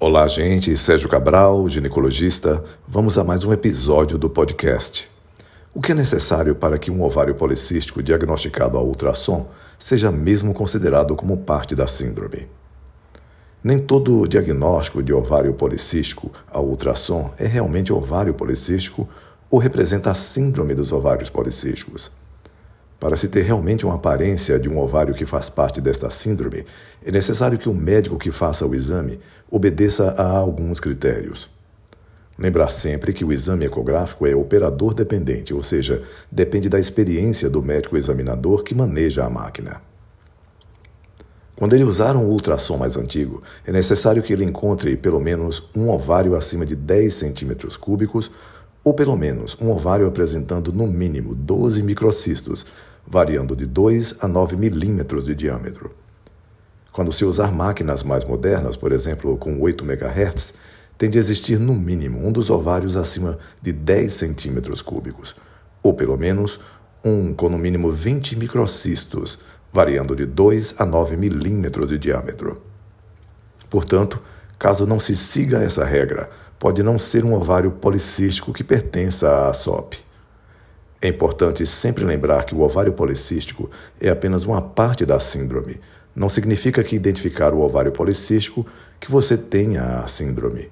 Olá, gente. Sérgio Cabral, ginecologista. Vamos a mais um episódio do podcast. O que é necessário para que um ovário policístico diagnosticado a ultrassom seja mesmo considerado como parte da síndrome? Nem todo diagnóstico de ovário policístico a ultrassom é realmente ovário policístico ou representa a síndrome dos ovários policísticos. Para se ter realmente uma aparência de um ovário que faz parte desta síndrome, é necessário que o médico que faça o exame obedeça a alguns critérios. Lembrar sempre que o exame ecográfico é operador dependente, ou seja, depende da experiência do médico examinador que maneja a máquina. Quando ele usar um ultrassom mais antigo, é necessário que ele encontre pelo menos um ovário acima de 10 centímetros cúbicos ou pelo menos um ovário apresentando no mínimo 12 microcistos, variando de 2 a 9 milímetros de diâmetro. Quando se usar máquinas mais modernas, por exemplo, com 8 MHz, tem de existir no mínimo um dos ovários acima de 10 centímetros cúbicos, ou pelo menos um com no mínimo 20 microcistos, variando de 2 a 9 milímetros de diâmetro. Portanto, caso não se siga essa regra, pode não ser um ovário policístico que pertença à SOP. É importante sempre lembrar que o ovário policístico é apenas uma parte da síndrome. Não significa que identificar o ovário policístico que você tenha a síndrome.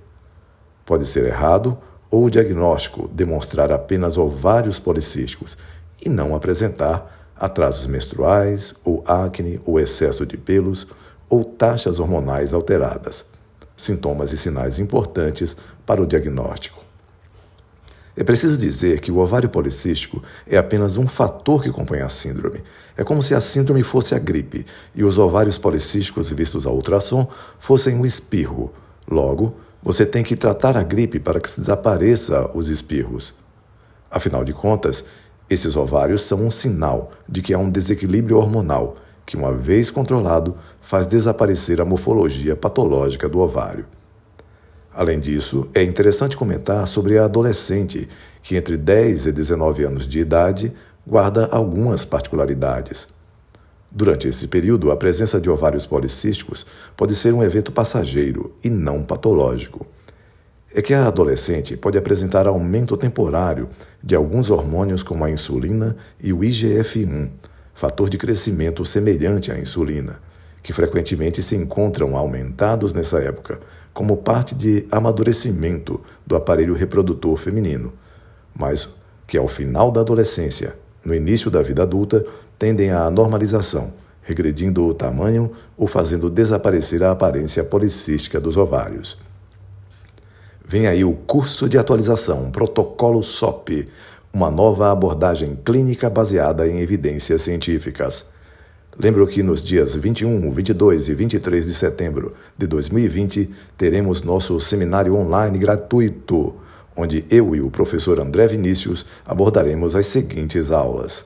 Pode ser errado ou o diagnóstico demonstrar apenas ovários policísticos e não apresentar atrasos menstruais, ou acne, ou excesso de pelos, ou taxas hormonais alteradas sintomas e sinais importantes para o diagnóstico. É preciso dizer que o ovário policístico é apenas um fator que compõe a síndrome. É como se a síndrome fosse a gripe e os ovários policísticos vistos a ultrassom fossem um espirro. Logo, você tem que tratar a gripe para que desapareça os espirros. Afinal de contas, esses ovários são um sinal de que há um desequilíbrio hormonal que, uma vez controlado, faz desaparecer a morfologia patológica do ovário. Além disso, é interessante comentar sobre a adolescente, que entre 10 e 19 anos de idade guarda algumas particularidades. Durante esse período, a presença de ovários policísticos pode ser um evento passageiro e não patológico. É que a adolescente pode apresentar aumento temporário de alguns hormônios como a insulina e o IGF-1, fator de crescimento semelhante à insulina, que frequentemente se encontram aumentados nessa época, como parte de amadurecimento do aparelho reprodutor feminino, mas que ao final da adolescência, no início da vida adulta, tendem à normalização, regredindo o tamanho ou fazendo desaparecer a aparência policística dos ovários. Vem aí o curso de atualização, protocolo SOP, uma nova abordagem clínica baseada em evidências científicas. Lembro que nos dias 21, 22 e 23 de setembro de 2020 teremos nosso seminário online gratuito, onde eu e o professor André Vinícius abordaremos as seguintes aulas.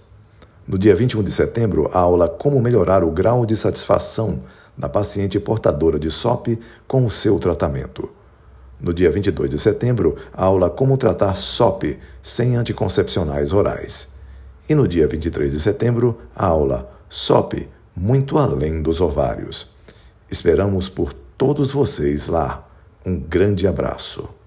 No dia 21 de setembro, a aula Como melhorar o grau de satisfação da paciente portadora de SOP com o seu tratamento. No dia 22 de setembro, aula Como tratar SOP sem anticoncepcionais orais. E no dia 23 de setembro, aula SOP muito além dos ovários. Esperamos por todos vocês lá. Um grande abraço.